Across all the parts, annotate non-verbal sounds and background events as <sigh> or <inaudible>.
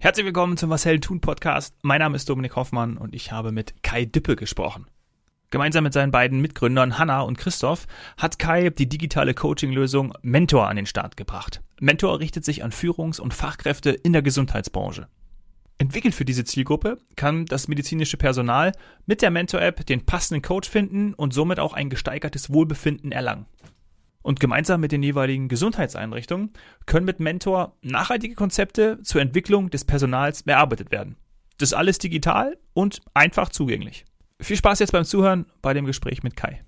Herzlich willkommen zum Helden tun Podcast. Mein Name ist Dominik Hoffmann und ich habe mit Kai Dippe gesprochen. Gemeinsam mit seinen beiden Mitgründern Hanna und Christoph hat Kai die digitale Coaching-Lösung Mentor an den Start gebracht. Mentor richtet sich an Führungs- und Fachkräfte in der Gesundheitsbranche. Entwickelt für diese Zielgruppe kann das medizinische Personal mit der Mentor-App den passenden Coach finden und somit auch ein gesteigertes Wohlbefinden erlangen. Und gemeinsam mit den jeweiligen Gesundheitseinrichtungen können mit Mentor nachhaltige Konzepte zur Entwicklung des Personals erarbeitet werden. Das alles digital und einfach zugänglich. Viel Spaß jetzt beim Zuhören bei dem Gespräch mit Kai.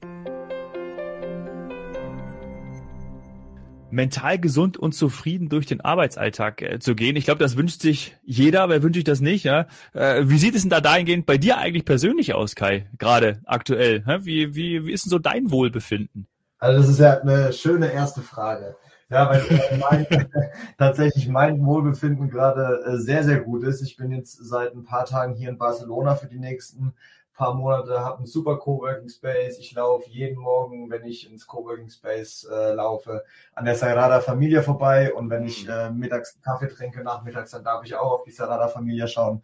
Mental gesund und zufrieden durch den Arbeitsalltag äh, zu gehen. Ich glaube, das wünscht sich jeder, wer wünscht sich das nicht? Ja? Äh, wie sieht es denn da dahingehend bei dir eigentlich persönlich aus, Kai, gerade aktuell? Wie, wie, wie ist denn so dein Wohlbefinden? Also das ist ja eine schöne erste Frage. Ja, weil mein, <laughs> tatsächlich mein Wohlbefinden gerade äh, sehr, sehr gut ist. Ich bin jetzt seit ein paar Tagen hier in Barcelona für die nächsten paar Monate, habe einen super Coworking Space. Ich laufe jeden Morgen, wenn ich ins Coworking Space äh, laufe, an der Sagrada Familia vorbei. Und wenn ich mhm. äh, mittags Kaffee trinke, nachmittags, dann darf ich auch auf die Sagrada Familia schauen.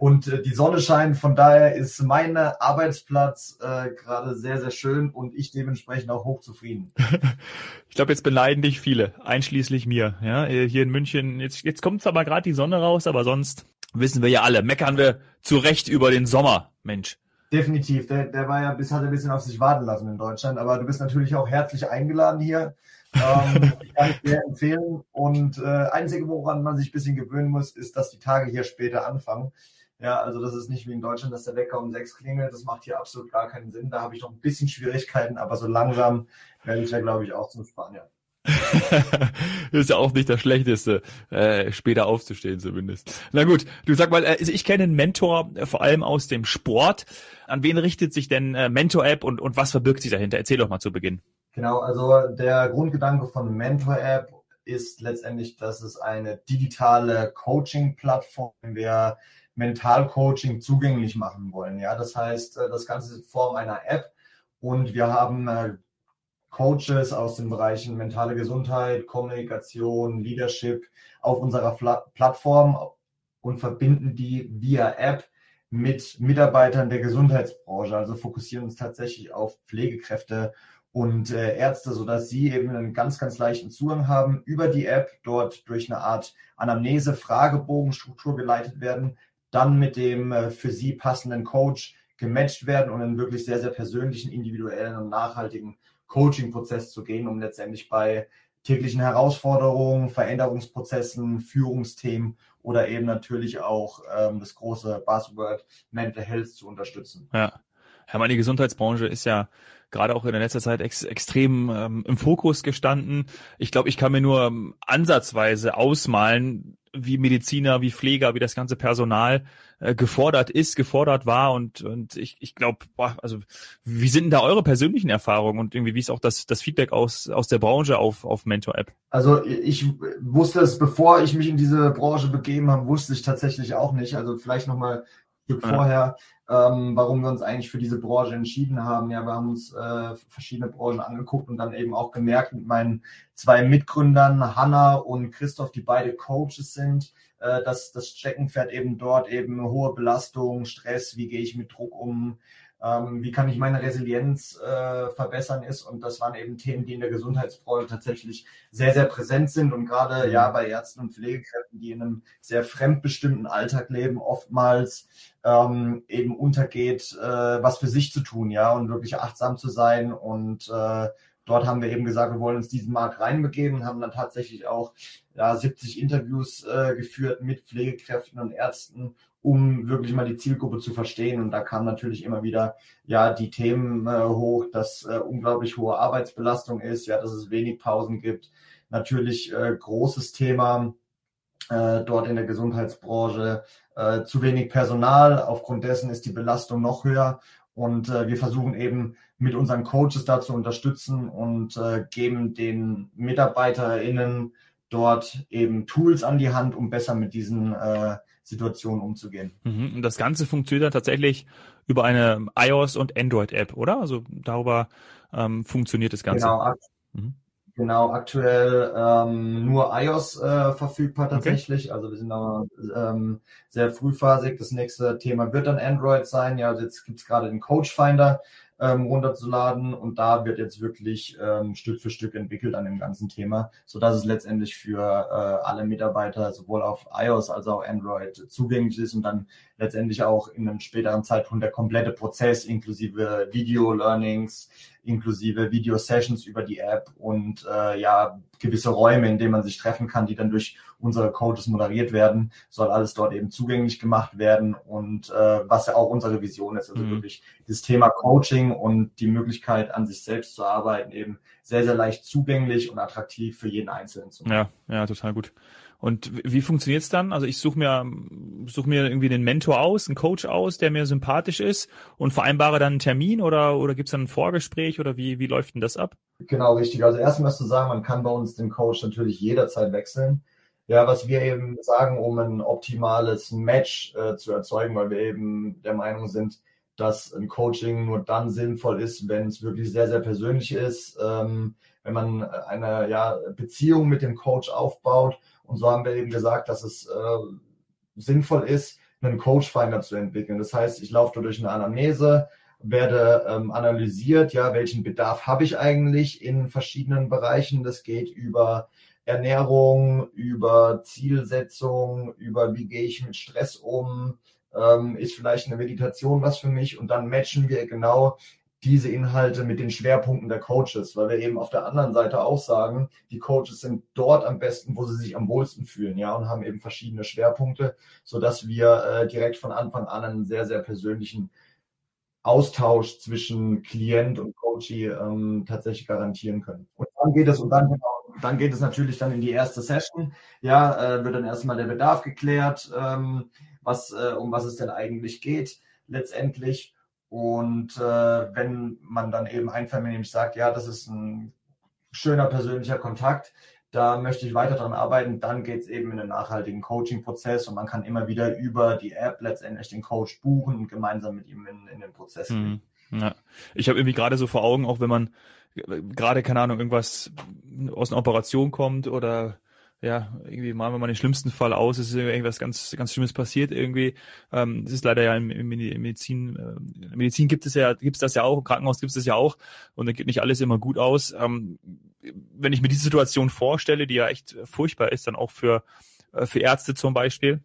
Und äh, die Sonne scheint, von daher ist mein Arbeitsplatz äh, gerade sehr, sehr schön und ich dementsprechend auch hochzufrieden. <laughs> ich glaube, jetzt beneiden dich viele, einschließlich mir. Ja, hier in München, jetzt, jetzt kommt zwar mal gerade die Sonne raus, aber sonst wissen wir ja alle, meckern wir zu Recht über den Sommer, Mensch. Definitiv, der, der war ja bis hat ein bisschen auf sich warten lassen in Deutschland, aber du bist natürlich auch herzlich eingeladen hier. ähm, <laughs> ich kann ich sehr empfehlen. Und äh, einzige, woran man sich ein bisschen gewöhnen muss, ist, dass die Tage hier später anfangen. Ja, also das ist nicht wie in Deutschland, dass der Wecker um sechs klingelt. Das macht hier absolut gar keinen Sinn. Da habe ich noch ein bisschen Schwierigkeiten, aber so langsam werde ich ja, glaube ich, auch zum Spanier. <laughs> ist ja auch nicht das Schlechteste, äh, später aufzustehen zumindest. Na gut, du sag mal, äh, ich kenne einen Mentor äh, vor allem aus dem Sport. An wen richtet sich denn äh, Mentor-App und, und was verbirgt sich dahinter? Erzähl doch mal zu Beginn. Genau, also der Grundgedanke von Mentor-App ist letztendlich, dass es eine digitale Coaching-Plattform wäre, Mentalcoaching zugänglich machen wollen. Ja, das heißt, äh, das Ganze ist in Form einer App und wir haben äh, Coaches aus den Bereichen mentale Gesundheit, Kommunikation, Leadership auf unserer Plattform und verbinden die via App mit Mitarbeitern der Gesundheitsbranche. Also fokussieren uns tatsächlich auf Pflegekräfte und äh, Ärzte, sodass sie eben einen ganz, ganz leichten Zugang haben über die App, dort durch eine Art Anamnese, Fragebogenstruktur geleitet werden, dann mit dem äh, für sie passenden Coach gematcht werden und einen wirklich sehr, sehr persönlichen, individuellen und nachhaltigen Coaching-Prozess zu gehen, um letztendlich bei täglichen Herausforderungen, Veränderungsprozessen, Führungsthemen oder eben natürlich auch ähm, das große Buzzword Mental Health zu unterstützen. Ja. Ja, meine Gesundheitsbranche ist ja gerade auch in der letzter Zeit ex extrem ähm, im Fokus gestanden. Ich glaube, ich kann mir nur ähm, ansatzweise ausmalen, wie Mediziner, wie Pfleger, wie das ganze Personal äh, gefordert ist, gefordert war und und ich, ich glaube, also wie sind denn da eure persönlichen Erfahrungen und irgendwie wie ist auch das das Feedback aus aus der Branche auf auf Mentor App? Also ich wusste es, bevor ich mich in diese Branche begeben habe, wusste ich tatsächlich auch nicht. Also vielleicht noch mal Stück ja. vorher, ähm, warum wir uns eigentlich für diese Branche entschieden haben. Ja, wir haben uns äh, verschiedene Branchen angeguckt und dann eben auch gemerkt mit meinen zwei Mitgründern, Hanna und Christoph, die beide Coaches sind, äh, dass das Steckenpferd eben dort eben hohe Belastung, Stress, wie gehe ich mit Druck um, ähm, wie kann ich meine Resilienz äh, verbessern ist. Und das waren eben Themen, die in der Gesundheitsbranche tatsächlich sehr, sehr präsent sind. Und gerade ja bei Ärzten und Pflegekräften, die in einem sehr fremdbestimmten Alltag leben, oftmals ähm, eben untergeht, äh, was für sich zu tun, ja, und wirklich achtsam zu sein und äh, dort haben wir eben gesagt, wir wollen uns diesen Markt reinbegeben, haben dann tatsächlich auch ja, 70 Interviews äh, geführt mit Pflegekräften und Ärzten, um wirklich mal die Zielgruppe zu verstehen. Und da kamen natürlich immer wieder ja die Themen äh, hoch, dass äh, unglaublich hohe Arbeitsbelastung ist, ja, dass es wenig Pausen gibt. Natürlich äh, großes Thema äh, dort in der Gesundheitsbranche, äh, zu wenig Personal. Aufgrund dessen ist die Belastung noch höher. Und äh, wir versuchen eben mit unseren Coaches da zu unterstützen und äh, geben den MitarbeiterInnen dort eben Tools an die Hand, um besser mit diesen äh, Situationen umzugehen. Mhm. Und das Ganze funktioniert dann tatsächlich über eine iOS- und Android-App, oder? Also darüber ähm, funktioniert das Ganze. Genau. Mhm. Genau, aktuell ähm, nur iOS äh, verfügbar tatsächlich. Okay. Also wir sind noch ähm, sehr frühphasig. Das nächste Thema wird dann Android sein. Ja, also jetzt gibt's gerade den Coach Finder, ähm, runterzuladen. Und da wird jetzt wirklich ähm, Stück für Stück entwickelt an dem ganzen Thema, so dass es letztendlich für äh, alle Mitarbeiter sowohl auf iOS als auch Android zugänglich ist und dann letztendlich auch in einem späteren Zeitpunkt der komplette Prozess inklusive Video-Learnings, inklusive Video-Sessions über die App und äh, ja gewisse Räume, in denen man sich treffen kann, die dann durch unsere Coaches moderiert werden, soll alles dort eben zugänglich gemacht werden und äh, was ja auch unsere Vision ist, also mhm. wirklich das Thema Coaching und die Möglichkeit an sich selbst zu arbeiten eben sehr, sehr leicht zugänglich und attraktiv für jeden Einzelnen zu machen. Ja, ja, total gut. Und wie funktioniert's dann? Also ich suche mir, suche mir irgendwie den Mentor aus, einen Coach aus, der mir sympathisch ist und vereinbare dann einen Termin oder, oder gibt's dann ein Vorgespräch oder wie, wie läuft denn das ab? Genau, richtig. Also erstmal zu sagen, man kann bei uns den Coach natürlich jederzeit wechseln. Ja, was wir eben sagen, um ein optimales Match äh, zu erzeugen, weil wir eben der Meinung sind, dass ein Coaching nur dann sinnvoll ist, wenn es wirklich sehr, sehr persönlich ist, ähm, wenn man eine ja, Beziehung mit dem Coach aufbaut und so haben wir eben gesagt, dass es äh, sinnvoll ist, einen Coach-Finder zu entwickeln. Das heißt, ich laufe durch eine Anamnese, werde ähm, analysiert, ja, welchen Bedarf habe ich eigentlich in verschiedenen Bereichen. Das geht über Ernährung, über Zielsetzung, über wie gehe ich mit Stress um, ähm, ist vielleicht eine Meditation was für mich und dann matchen wir genau diese Inhalte mit den Schwerpunkten der Coaches, weil wir eben auf der anderen Seite auch sagen, die Coaches sind dort am besten, wo sie sich am wohlsten fühlen, ja, und haben eben verschiedene Schwerpunkte, so dass wir äh, direkt von Anfang an einen sehr, sehr persönlichen Austausch zwischen Klient und Coachee ähm, tatsächlich garantieren können. Und dann geht es und dann genau, dann geht es natürlich dann in die erste Session. Ja, äh, wird dann erstmal der Bedarf geklärt, ähm, was äh, um was es denn eigentlich geht letztendlich. Und äh, wenn man dann eben einvernehmlich sagt, ja, das ist ein schöner persönlicher Kontakt, da möchte ich weiter dran arbeiten, dann geht es eben in den nachhaltigen Coaching-Prozess und man kann immer wieder über die App letztendlich den Coach buchen und gemeinsam mit ihm in, in den Prozess gehen. Mhm. Ja. Ich habe irgendwie gerade so vor Augen, auch wenn man gerade, keine Ahnung, irgendwas aus einer Operation kommt oder ja, irgendwie malen wir mal den schlimmsten Fall aus, es ist irgendwas ganz, ganz Schlimmes passiert irgendwie. Ähm, das ist leider ja im, im Medizin, äh, Medizin gibt es ja, gibt es das ja auch, im Krankenhaus gibt es das ja auch und da geht nicht alles immer gut aus. Ähm, wenn ich mir diese Situation vorstelle, die ja echt furchtbar ist, dann auch für, äh, für Ärzte zum Beispiel,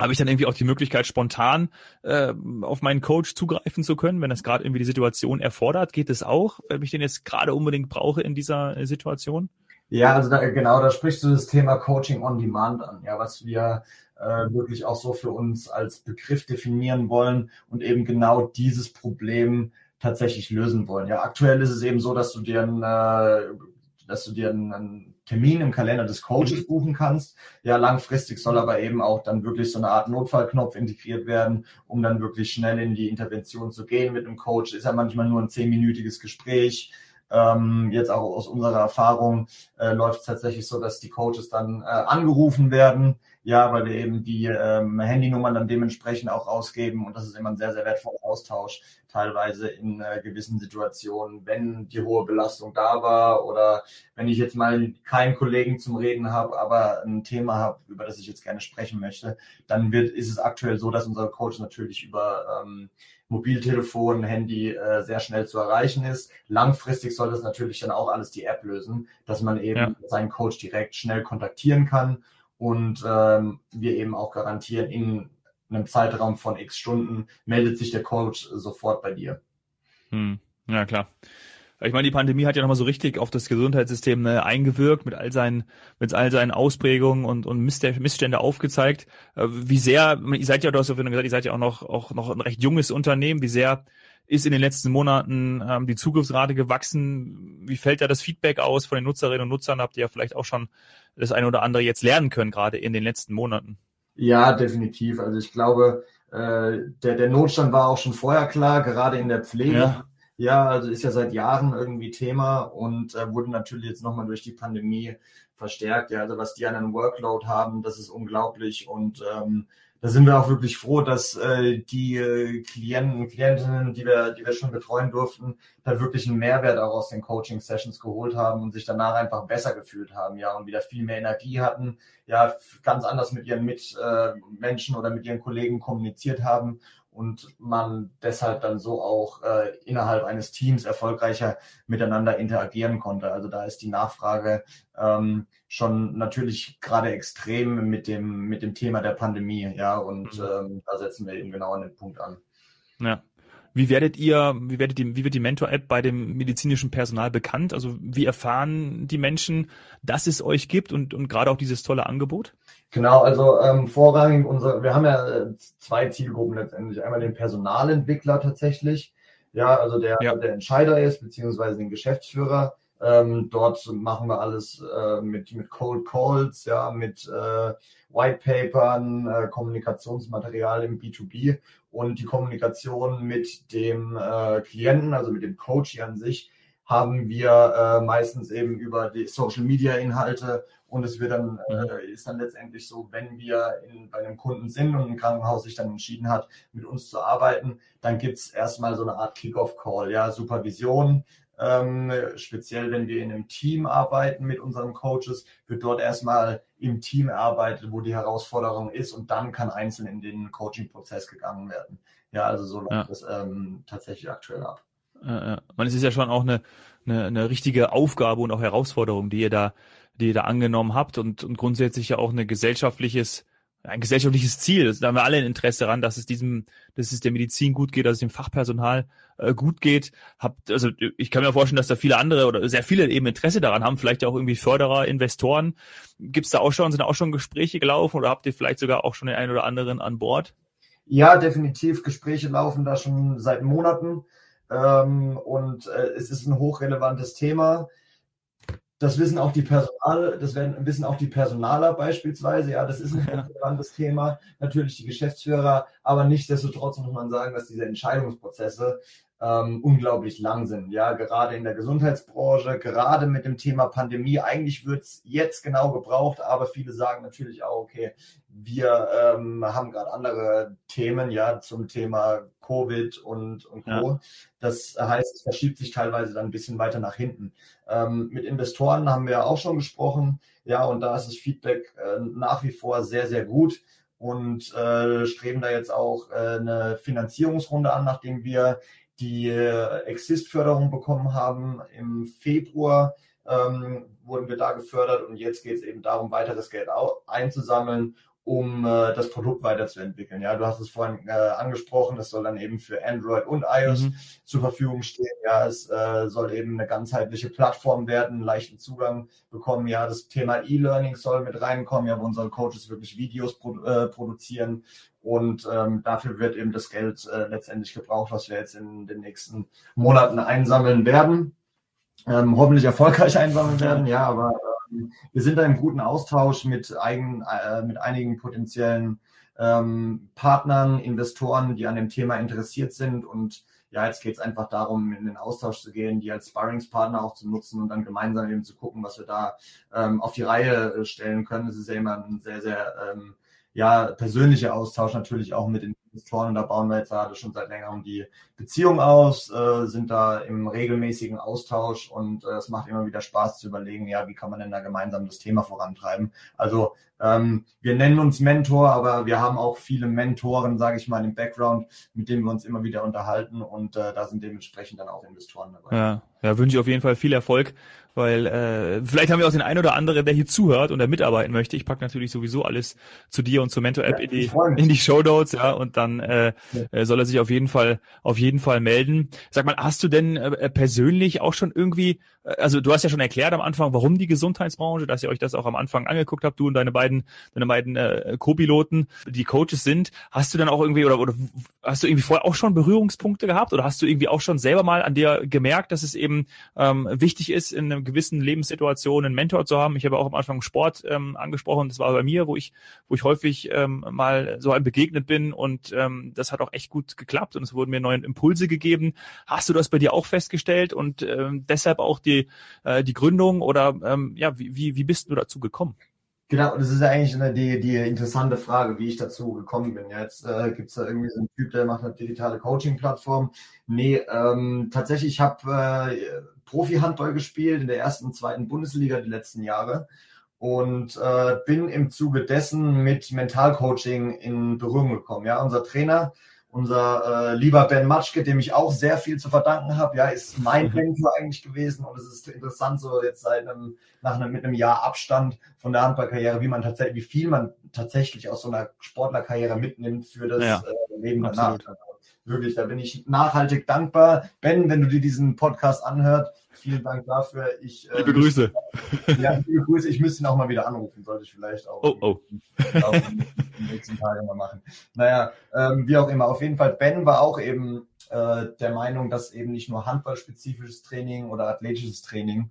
habe ich dann irgendwie auch die Möglichkeit, spontan äh, auf meinen Coach zugreifen zu können, wenn das gerade irgendwie die Situation erfordert? Geht es auch, wenn ich den jetzt gerade unbedingt brauche in dieser äh, Situation? Ja, also da, genau, da sprichst du das Thema Coaching on Demand an, ja, was wir äh, wirklich auch so für uns als Begriff definieren wollen und eben genau dieses Problem tatsächlich lösen wollen. Ja, aktuell ist es eben so, dass du dir ein, äh, dass du dir einen, einen Termin im Kalender des Coaches mhm. buchen kannst. Ja, langfristig soll aber eben auch dann wirklich so eine Art Notfallknopf integriert werden, um dann wirklich schnell in die Intervention zu gehen mit dem Coach. Ist ja manchmal nur ein zehnminütiges Gespräch ähm, jetzt auch aus unserer Erfahrung äh, läuft es tatsächlich so, dass die Coaches dann äh, angerufen werden, ja, weil wir eben die ähm, Handynummern dann dementsprechend auch ausgeben und das ist immer ein sehr, sehr wertvoller Austausch, teilweise in äh, gewissen Situationen, wenn die hohe Belastung da war oder wenn ich jetzt mal keinen Kollegen zum Reden habe, aber ein Thema habe, über das ich jetzt gerne sprechen möchte, dann wird, ist es aktuell so, dass unser Coach natürlich über ähm, Mobiltelefon, Handy äh, sehr schnell zu erreichen ist. Langfristig soll das natürlich dann auch alles die App lösen, dass man eben ja. seinen Coach direkt schnell kontaktieren kann und ähm, wir eben auch garantieren, in einem Zeitraum von x Stunden meldet sich der Coach sofort bei dir. Hm. Ja, klar. Ich meine, die Pandemie hat ja nochmal so richtig auf das Gesundheitssystem ne, eingewirkt, mit all seinen, mit all seinen Ausprägungen und, und Missstände aufgezeigt. Äh, wie sehr, ihr seid ja, du hast ja gesagt, ihr seid ja auch noch, auch noch ein recht junges Unternehmen. Wie sehr ist in den letzten Monaten ähm, die Zugriffsrate gewachsen? Wie fällt da das Feedback aus von den Nutzerinnen und Nutzern? Habt ihr ja vielleicht auch schon das eine oder andere jetzt lernen können, gerade in den letzten Monaten? Ja, definitiv. Also ich glaube, äh, der, der Notstand war auch schon vorher klar, gerade in der Pflege. Ja ja, also ist ja seit Jahren irgendwie Thema und äh, wurde natürlich jetzt nochmal durch die Pandemie verstärkt. Ja, also was die an einem Workload haben, das ist unglaublich und ähm, da sind wir auch wirklich froh, dass äh, die äh, Klienten, Klientinnen, die wir, die wir schon betreuen durften, da wirklich einen Mehrwert auch aus den Coaching-Sessions geholt haben und sich danach einfach besser gefühlt haben, ja, und wieder viel mehr Energie hatten, ja, ganz anders mit ihren Mitmenschen äh, oder mit ihren Kollegen kommuniziert haben und man deshalb dann so auch äh, innerhalb eines Teams erfolgreicher miteinander interagieren konnte. Also da ist die Nachfrage ähm, schon natürlich gerade extrem mit dem mit dem Thema der Pandemie, ja, und mhm. ähm, da setzen wir eben genau an den Punkt an. Ja. Wie werdet ihr, wie werdet ihr, wie wird die Mentor-App bei dem medizinischen Personal bekannt? Also wie erfahren die Menschen, dass es euch gibt und, und gerade auch dieses tolle Angebot? Genau, also ähm, vorrangig unser, wir haben ja äh, zwei Zielgruppen letztendlich. Einmal den Personalentwickler tatsächlich, ja, also der, ja. der Entscheider ist, beziehungsweise den Geschäftsführer. Ähm, dort machen wir alles äh, mit, mit Cold Calls, ja, mit äh, White Papern, äh, Kommunikationsmaterial im B2B und die Kommunikation mit dem äh, Klienten, also mit dem Coach hier an sich, haben wir äh, meistens eben über die Social Media Inhalte und es wird dann, äh, ist dann letztendlich so, wenn wir in, bei einem Kunden sind und ein Krankenhaus sich dann entschieden hat, mit uns zu arbeiten, dann gibt's erstmal so eine Art Kick-Off-Call, ja, Supervision. Ähm, speziell wenn wir in einem Team arbeiten mit unseren Coaches, wird dort erstmal im Team erarbeitet, wo die Herausforderung ist und dann kann einzeln in den Coaching-Prozess gegangen werden. Ja, also so läuft ja. das ähm, tatsächlich aktuell ab. Ja. Man, es ist ja schon auch eine, eine, eine richtige Aufgabe und auch Herausforderung, die ihr da die ihr da angenommen habt und, und grundsätzlich ja auch eine gesellschaftliches, ein gesellschaftliches Ziel. Da haben wir alle ein Interesse daran, dass es diesem, dass es der Medizin gut geht, dass es dem Fachpersonal äh, gut geht. Habt, also ich kann mir vorstellen, dass da viele andere oder sehr viele eben Interesse daran haben, vielleicht auch irgendwie Förderer, Investoren. Gibt es da auch schon, sind auch schon Gespräche gelaufen oder habt ihr vielleicht sogar auch schon den einen oder anderen an Bord? Ja, definitiv. Gespräche laufen da schon seit Monaten. Ähm, und äh, es ist ein hochrelevantes Thema. Das wissen auch die Personal, das werden, wissen auch die Personaler beispielsweise. Ja, das ist ein ja. relevantes Thema. Natürlich die Geschäftsführer, aber nichtsdestotrotz muss man sagen, dass diese Entscheidungsprozesse ähm, unglaublich lang sind. Ja, gerade in der Gesundheitsbranche, gerade mit dem Thema Pandemie. Eigentlich wird's jetzt genau gebraucht, aber viele sagen natürlich auch, okay, wir ähm, haben gerade andere Themen, ja, zum Thema Covid und, und Co. Ja. Das heißt, es verschiebt sich teilweise dann ein bisschen weiter nach hinten. Ähm, mit Investoren haben wir ja auch schon gesprochen, ja, und da ist das Feedback äh, nach wie vor sehr, sehr gut und äh, streben da jetzt auch äh, eine Finanzierungsrunde an, nachdem wir die äh, Exist-Förderung bekommen haben im Februar, ähm, wurden wir da gefördert und jetzt geht es eben darum, weiteres Geld einzusammeln, um äh, das Produkt weiterzuentwickeln. Ja, du hast es vorhin äh, angesprochen, es soll dann eben für Android und iOS mhm. zur Verfügung stehen. Ja, es äh, soll eben eine ganzheitliche Plattform werden, leichten Zugang bekommen. Ja, das Thema E-Learning soll mit reinkommen, ja, wo unsere Coaches wirklich Videos produ äh, produzieren und ähm, dafür wird eben das Geld äh, letztendlich gebraucht, was wir jetzt in den nächsten Monaten einsammeln werden. Ähm, hoffentlich erfolgreich <laughs> einsammeln werden, ja, aber ähm, wir sind da im guten Austausch mit, eigen, äh, mit einigen potenziellen ähm, Partnern, Investoren, die an dem Thema interessiert sind. Und ja, jetzt geht es einfach darum, in den Austausch zu gehen, die als Sparringspartner auch zu nutzen und dann gemeinsam eben zu gucken, was wir da ähm, auf die Reihe äh, stellen können. Es ist ja immer ein sehr, sehr ähm, ja, persönlicher Austausch natürlich auch mit den Investoren. Und da bauen wir jetzt gerade schon seit längerem die Beziehung aus, äh, sind da im regelmäßigen Austausch und äh, es macht immer wieder Spaß zu überlegen, ja, wie kann man denn da gemeinsam das Thema vorantreiben. Also ähm, wir nennen uns Mentor, aber wir haben auch viele Mentoren, sage ich mal, im Background, mit denen wir uns immer wieder unterhalten und äh, da sind dementsprechend dann auch Investoren dabei. Ja, ja wünsche ich auf jeden Fall viel Erfolg, weil äh, vielleicht haben wir auch den einen oder anderen, der hier zuhört und der mitarbeiten möchte. Ich packe natürlich sowieso alles zu dir und zur Mentor-App ja, in die, in die Show Notes, ja, und dann äh, ja. Äh, soll er sich auf jeden Fall auf jeden Fall melden. Sag mal, hast du denn äh, persönlich auch schon irgendwie, äh, also du hast ja schon erklärt am Anfang, warum die Gesundheitsbranche, dass ihr euch das auch am Anfang angeguckt habt, du und deine beiden beiden, deine beiden äh, Co-Piloten, die Coaches sind, hast du dann auch irgendwie oder, oder hast du irgendwie vorher auch schon Berührungspunkte gehabt oder hast du irgendwie auch schon selber mal an dir gemerkt, dass es eben ähm, wichtig ist, in einer gewissen Lebenssituation einen Mentor zu haben? Ich habe auch am Anfang Sport ähm, angesprochen, das war bei mir, wo ich, wo ich häufig ähm, mal so einem begegnet bin und ähm, das hat auch echt gut geklappt und es wurden mir neue Impulse gegeben. Hast du das bei dir auch festgestellt und ähm, deshalb auch die, äh, die Gründung oder ähm, ja, wie, wie, wie bist du dazu gekommen? Genau, das ist ja eigentlich eine, die, die interessante Frage, wie ich dazu gekommen bin. Jetzt äh, gibt es da irgendwie so einen Typ, der macht eine digitale Coaching-Plattform. Nee, ähm, tatsächlich, ich habe äh, Profi-Handball gespielt in der ersten und zweiten Bundesliga die letzten Jahre und äh, bin im Zuge dessen mit Mentalcoaching in Berührung gekommen. Ja, unser Trainer unser äh, lieber Ben Matschke, dem ich auch sehr viel zu verdanken habe, ja, ist mein <laughs> Mentor eigentlich gewesen und es ist interessant, so jetzt seit einem, nach einem, mit einem Jahr Abstand von der Handballkarriere, wie man tatsächlich, wie viel man tatsächlich aus so einer Sportlerkarriere mitnimmt für das ja, äh, Leben danach. Wirklich, da bin ich nachhaltig dankbar. Ben, wenn du dir diesen Podcast anhört, vielen Dank dafür. Ich, äh, liebe Grüße. Ja, liebe Grüße. Ich müsste ihn auch mal wieder anrufen, sollte ich vielleicht auch. Oh, oh. <laughs> Auch den nächsten Tagen mal machen. Naja, ähm, wie auch immer. Auf jeden Fall, Ben war auch eben äh, der Meinung, dass eben nicht nur handballspezifisches Training oder athletisches Training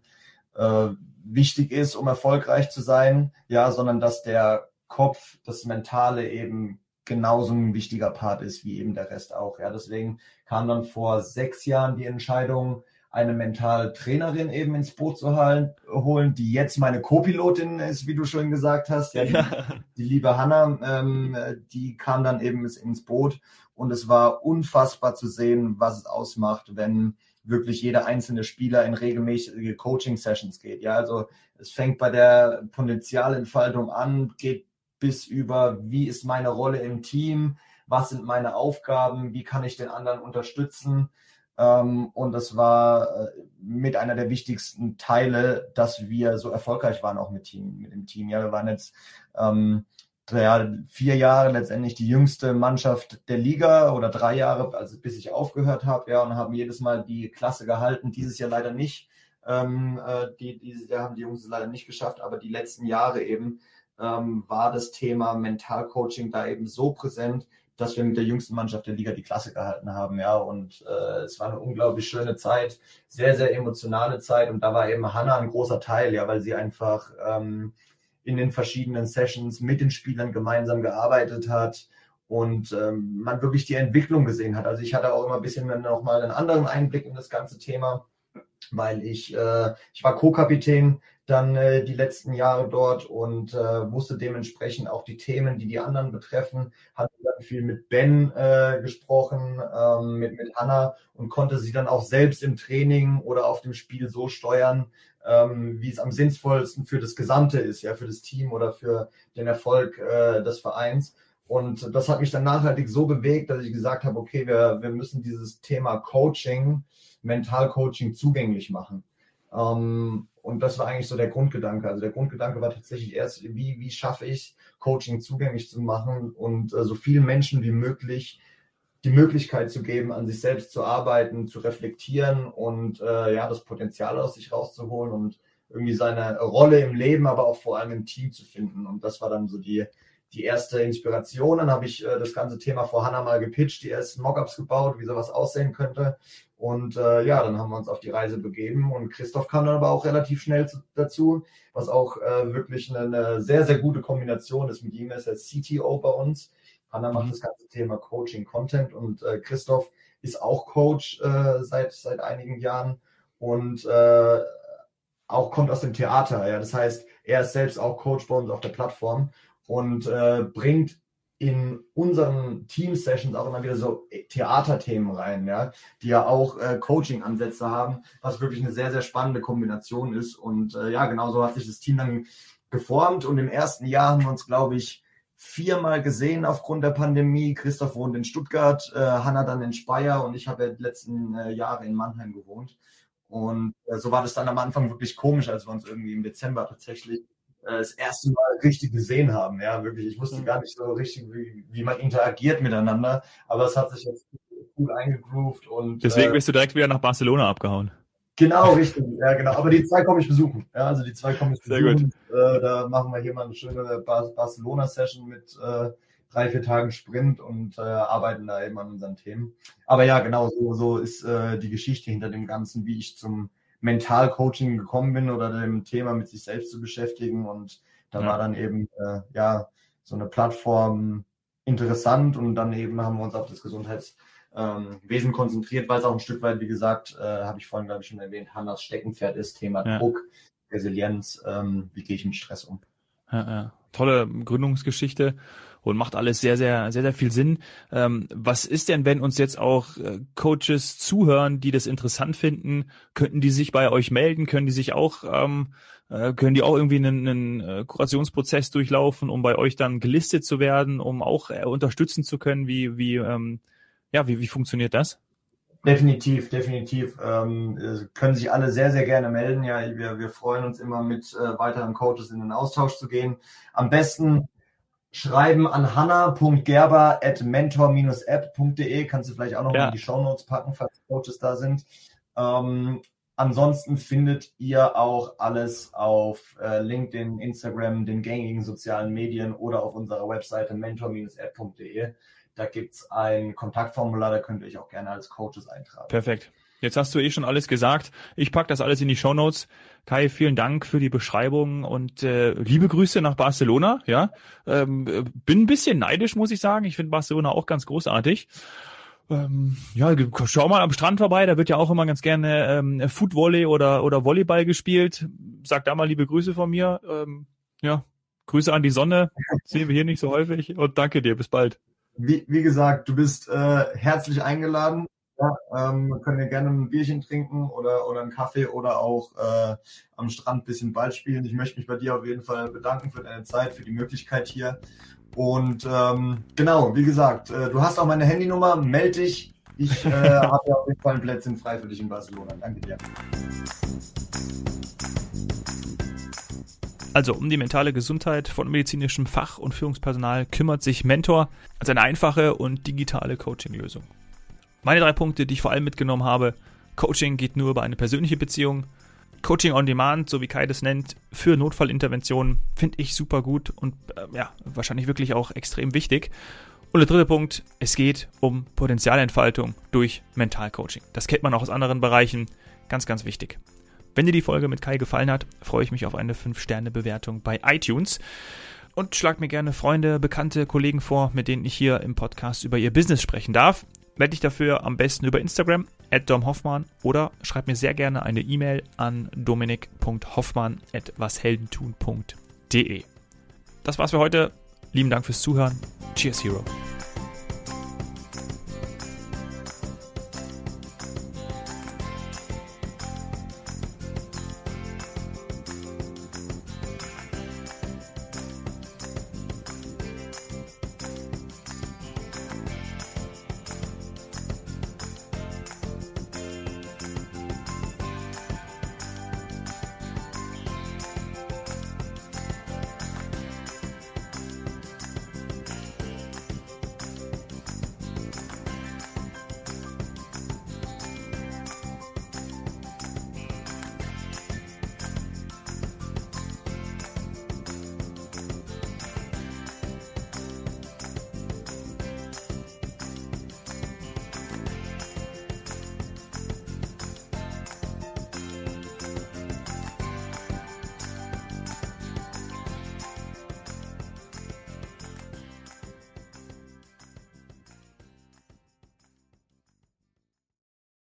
äh, wichtig ist, um erfolgreich zu sein, ja, sondern dass der Kopf, das Mentale eben genauso ein wichtiger Part ist wie eben der Rest auch. Ja, deswegen kam dann vor sechs Jahren die Entscheidung, eine Mentaltrainerin eben ins Boot zu holen, die jetzt meine Co-Pilotin ist, wie du schon gesagt hast. Ja, die, die liebe Hanna, ähm, die kam dann eben ins Boot und es war unfassbar zu sehen, was es ausmacht, wenn wirklich jeder einzelne Spieler in regelmäßige Coaching-Sessions geht. Ja, also es fängt bei der Potenzialentfaltung an, geht bis über, wie ist meine Rolle im Team, was sind meine Aufgaben, wie kann ich den anderen unterstützen. Ähm, und das war äh, mit einer der wichtigsten Teile, dass wir so erfolgreich waren, auch mit, Team, mit dem Team. Ja, wir waren jetzt ähm, ja, vier Jahre letztendlich die jüngste Mannschaft der Liga oder drei Jahre, also bis ich aufgehört habe, ja, und haben jedes Mal die Klasse gehalten. Dieses Jahr leider nicht. Ähm, äh, die, dieses Jahr haben die Jungs es leider nicht geschafft, aber die letzten Jahre eben ähm, war das Thema Mentalcoaching da eben so präsent, dass wir mit der jüngsten Mannschaft der Liga die Klasse gehalten haben, ja. Und äh, es war eine unglaublich schöne Zeit, sehr, sehr emotionale Zeit. Und da war eben Hanna ein großer Teil, ja, weil sie einfach ähm, in den verschiedenen Sessions mit den Spielern gemeinsam gearbeitet hat und ähm, man wirklich die Entwicklung gesehen hat. Also ich hatte auch immer ein bisschen nochmal einen anderen Einblick in das ganze Thema, weil ich, äh, ich war Co-Kapitän dann äh, die letzten Jahre dort und äh, wusste dementsprechend auch die Themen, die die anderen betreffen, hatte dann viel mit Ben äh, gesprochen, ähm, mit, mit Anna und konnte sie dann auch selbst im Training oder auf dem Spiel so steuern, ähm, wie es am sinnvollsten für das Gesamte ist, ja, für das Team oder für den Erfolg äh, des Vereins. Und das hat mich dann nachhaltig so bewegt, dass ich gesagt habe, okay, wir, wir müssen dieses Thema Coaching, Mentalcoaching zugänglich machen. Ähm, und das war eigentlich so der Grundgedanke. Also der Grundgedanke war tatsächlich erst, wie, wie schaffe ich Coaching zugänglich zu machen und äh, so vielen Menschen wie möglich die Möglichkeit zu geben, an sich selbst zu arbeiten, zu reflektieren und äh, ja, das Potenzial aus sich rauszuholen und irgendwie seine Rolle im Leben, aber auch vor allem im Team zu finden. Und das war dann so die, die erste Inspiration. Dann habe ich äh, das ganze Thema vor Hannah mal gepitcht, die ersten Mockups gebaut, wie sowas aussehen könnte. Und äh, ja, dann haben wir uns auf die Reise begeben und Christoph kam dann aber auch relativ schnell zu, dazu, was auch äh, wirklich eine, eine, sehr, sehr gute Kombination ist mit ihm. Er ist als CTO bei uns. Hanna macht mhm. das ganze Thema Coaching, Content und äh, Christoph ist auch Coach äh, seit, seit einigen Jahren und äh, auch kommt aus dem Theater. Ja. Das heißt, er ist selbst auch Coach bei uns auf der Plattform und äh, bringt in unseren Team-Sessions auch immer wieder so Theaterthemen rein, ja, die ja auch äh, Coaching-Ansätze haben, was wirklich eine sehr, sehr spannende Kombination ist. Und äh, ja, genauso hat sich das Team dann geformt. Und im ersten Jahr haben wir uns, glaube ich, viermal gesehen aufgrund der Pandemie. Christoph wohnt in Stuttgart, äh, Hanna dann in Speyer und ich habe ja die letzten äh, Jahre in Mannheim gewohnt. Und äh, so war das dann am Anfang wirklich komisch, als wir uns irgendwie im Dezember tatsächlich äh, das erste Mal richtig gesehen haben. Ja, wirklich. Ich wusste mhm. gar nicht so richtig, wie, wie man interagiert miteinander. Aber es hat sich jetzt gut eingegroovt und. Deswegen äh, bist du direkt wieder nach Barcelona abgehauen. Genau, <laughs> richtig. Ja, genau. Aber die zwei komme ich besuchen. Ja, also die zwei komme ich besuchen. Sehr gut. Äh, da machen wir hier mal eine schöne Bar Barcelona-Session mit äh, drei, vier Tagen Sprint und äh, arbeiten da eben an unseren Themen. Aber ja, genau, so, so ist äh, die Geschichte hinter dem Ganzen, wie ich zum Mental-Coaching gekommen bin oder dem Thema mit sich selbst zu beschäftigen. Und da ja. war dann eben äh, ja so eine Plattform interessant und dann eben haben wir uns auf das Gesundheitswesen ähm, konzentriert, weil es auch ein Stück weit, wie gesagt, äh, habe ich vorhin, glaube ich, schon erwähnt, Hannas Steckenpferd ist, Thema ja. Druck, Resilienz, ähm, wie gehe ich mit Stress um. Ja. Tolle Gründungsgeschichte und macht alles sehr, sehr, sehr, sehr viel Sinn. Ähm, was ist denn, wenn uns jetzt auch äh, Coaches zuhören, die das interessant finden? Könnten die sich bei euch melden? Können die sich auch, ähm, äh, können die auch irgendwie einen, einen äh, Kurationsprozess durchlaufen, um bei euch dann gelistet zu werden, um auch äh, unterstützen zu können? Wie, wie, ähm, ja, wie, wie funktioniert das? Definitiv, definitiv. Ähm, können sich alle sehr, sehr gerne melden. Ja, wir, wir freuen uns immer mit äh, weiteren Coaches in den Austausch zu gehen. Am besten schreiben an hanna.gerber.mentor-app.de. Kannst du vielleicht auch noch ja. mal in die Show Notes packen, falls Coaches da sind. Ähm, ansonsten findet ihr auch alles auf äh, LinkedIn, Instagram, den gängigen sozialen Medien oder auf unserer Webseite mentor-app.de. Da gibt es ein Kontaktformular, da könnt ihr euch auch gerne als Coaches eintragen. Perfekt. Jetzt hast du eh schon alles gesagt. Ich packe das alles in die Show Notes. Kai, vielen Dank für die Beschreibung und äh, liebe Grüße nach Barcelona. Ja, ähm, bin ein bisschen neidisch, muss ich sagen. Ich finde Barcelona auch ganz großartig. Ähm, ja, schau mal am Strand vorbei. Da wird ja auch immer ganz gerne ähm, Footvolley oder oder Volleyball gespielt. Sag da mal liebe Grüße von mir. Ähm, ja, Grüße an die Sonne. Sehen wir hier nicht so häufig. Und danke dir. Bis bald. Wie, wie gesagt, du bist äh, herzlich eingeladen. Ja, ähm, wir können ja gerne ein Bierchen trinken oder, oder einen Kaffee oder auch äh, am Strand ein bisschen Ball spielen. Ich möchte mich bei dir auf jeden Fall bedanken für deine Zeit, für die Möglichkeit hier. Und ähm, genau, wie gesagt, äh, du hast auch meine Handynummer, melde dich. Ich äh, <laughs> habe ja auf jeden Fall ein Plätzchen frei für dich in Barcelona. Danke dir. Also um die mentale Gesundheit von medizinischem Fach- und Führungspersonal kümmert sich Mentor als eine einfache und digitale Coaching-Lösung. Meine drei Punkte, die ich vor allem mitgenommen habe. Coaching geht nur über eine persönliche Beziehung. Coaching on Demand, so wie Kai das nennt, für Notfallinterventionen finde ich super gut und äh, ja, wahrscheinlich wirklich auch extrem wichtig. Und der dritte Punkt, es geht um Potenzialentfaltung durch Mentalcoaching. Das kennt man auch aus anderen Bereichen. Ganz, ganz wichtig. Wenn dir die Folge mit Kai gefallen hat, freue ich mich auf eine 5-Sterne-Bewertung bei iTunes. Und schlag mir gerne Freunde, Bekannte, Kollegen vor, mit denen ich hier im Podcast über ihr Business sprechen darf. Melde dich dafür am besten über Instagram, at domhoffmann, oder schreib mir sehr gerne eine E-Mail an dominik.hoffmann at washeldentun.de. Das war's für heute. Lieben Dank fürs Zuhören. Cheers, Hero.